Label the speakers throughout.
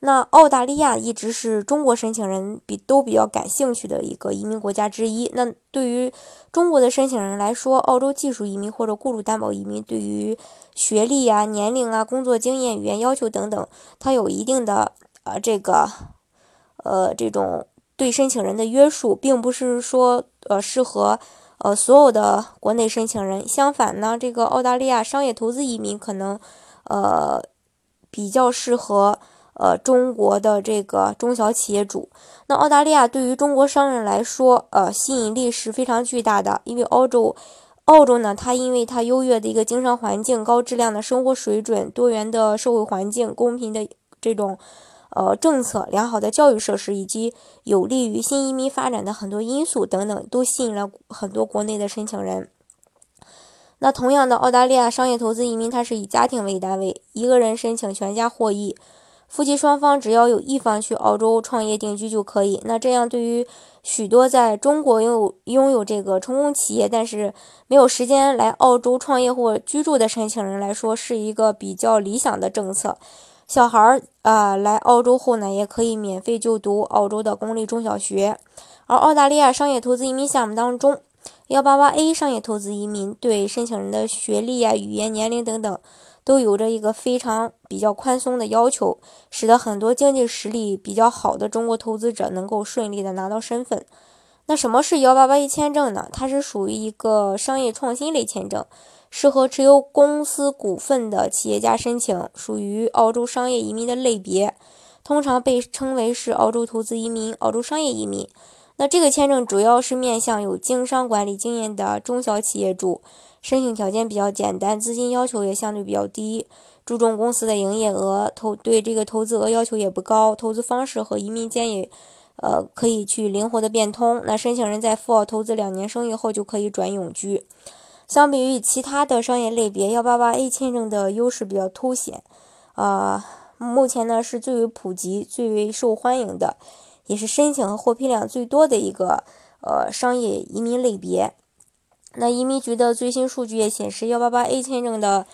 Speaker 1: 那澳大利亚一直是中国申请人比都比较感兴趣的一个移民国家之一。那对于中国的申请人来说，澳洲技术移民或者雇主担保移民，对于学历啊、年龄啊、工作经验、语言要求等等，它有一定的呃这个呃这种对申请人的约束，并不是说呃适合呃所有的国内申请人。相反呢，这个澳大利亚商业投资移民可能呃比较适合。呃，中国的这个中小企业主，那澳大利亚对于中国商人来说，呃，吸引力是非常巨大的。因为澳洲，澳洲呢，它因为它优越的一个经商环境、高质量的生活水准、多元的社会环境、公平的这种呃政策、良好的教育设施，以及有利于新移民发展的很多因素等等，都吸引了很多国内的申请人。那同样的，澳大利亚商业投资移民，它是以家庭为单位，一个人申请，全家获益。夫妻双方只要有一方去澳洲创业定居就可以。那这样对于许多在中国拥有拥有这个成功企业，但是没有时间来澳洲创业或居住的申请人来说，是一个比较理想的政策。小孩儿啊来澳洲后呢，也可以免费就读澳洲的公立中小学。而澳大利亚商业投资移民项目当中，幺八八 A 商业投资移民对申请人的学历啊、语言、年龄等等。都有着一个非常比较宽松的要求，使得很多经济实力比较好的中国投资者能够顺利的拿到身份。那什么是幺八八一签证呢？它是属于一个商业创新类签证，适合持有公司股份的企业家申请，属于澳洲商业移民的类别，通常被称为是澳洲投资移民、澳洲商业移民。那这个签证主要是面向有经商管理经验的中小企业主。申请条件比较简单，资金要求也相对比较低，注重公司的营业额，投对这个投资额要求也不高，投资方式和移民间也，呃，可以去灵活的变通。那申请人在赴澳投资两年生意后就可以转永居。相比于其他的商业类别，幺八八 A 签证的优势比较凸显，啊，目前呢是最为普及、最为受欢迎的，也是申请和获批量最多的一个呃商业移民类别。那移民局的最新数据也显示，幺八八 A 签证的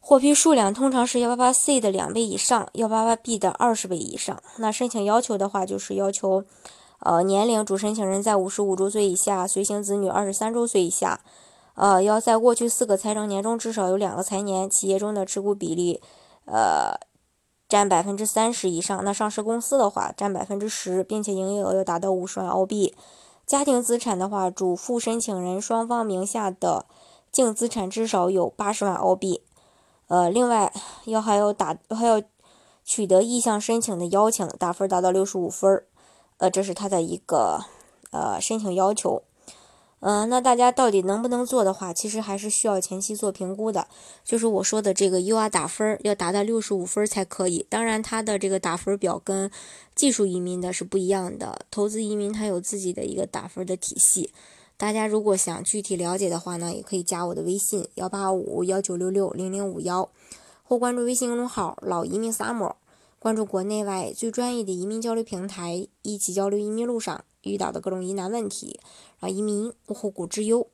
Speaker 1: 获批数量通常是幺八八 C 的两倍以上，幺八八 B 的二十倍以上。那申请要求的话，就是要求，呃，年龄主申请人在五十五周岁以下，随行子女二十三周岁以下，呃，要在过去四个财政年中至少有两个财年，企业中的持股比例，呃，占百分之三十以上。那上市公司的话，占百分之十，并且营业额要达到五十万澳币。家庭资产的话，主副申请人双方名下的净资产至少有八十万澳币。呃，另外要还要打还要取得意向申请的邀请，打分达到六十五分呃，这是他的一个呃申请要求。嗯，那大家到底能不能做的话，其实还是需要前期做评估的。就是我说的这个 U R 打分要达到六十五分才可以。当然，它的这个打分表跟技术移民的是不一样的。投资移民它有自己的一个打分的体系。大家如果想具体了解的话呢，也可以加我的微信幺八五幺九六六零零五幺，或关注微信公众号“老移民 summer”，关注国内外最专业的移民交流平台，一起交流移民路上。遇到的各种疑难问题，让移民无后顾之忧。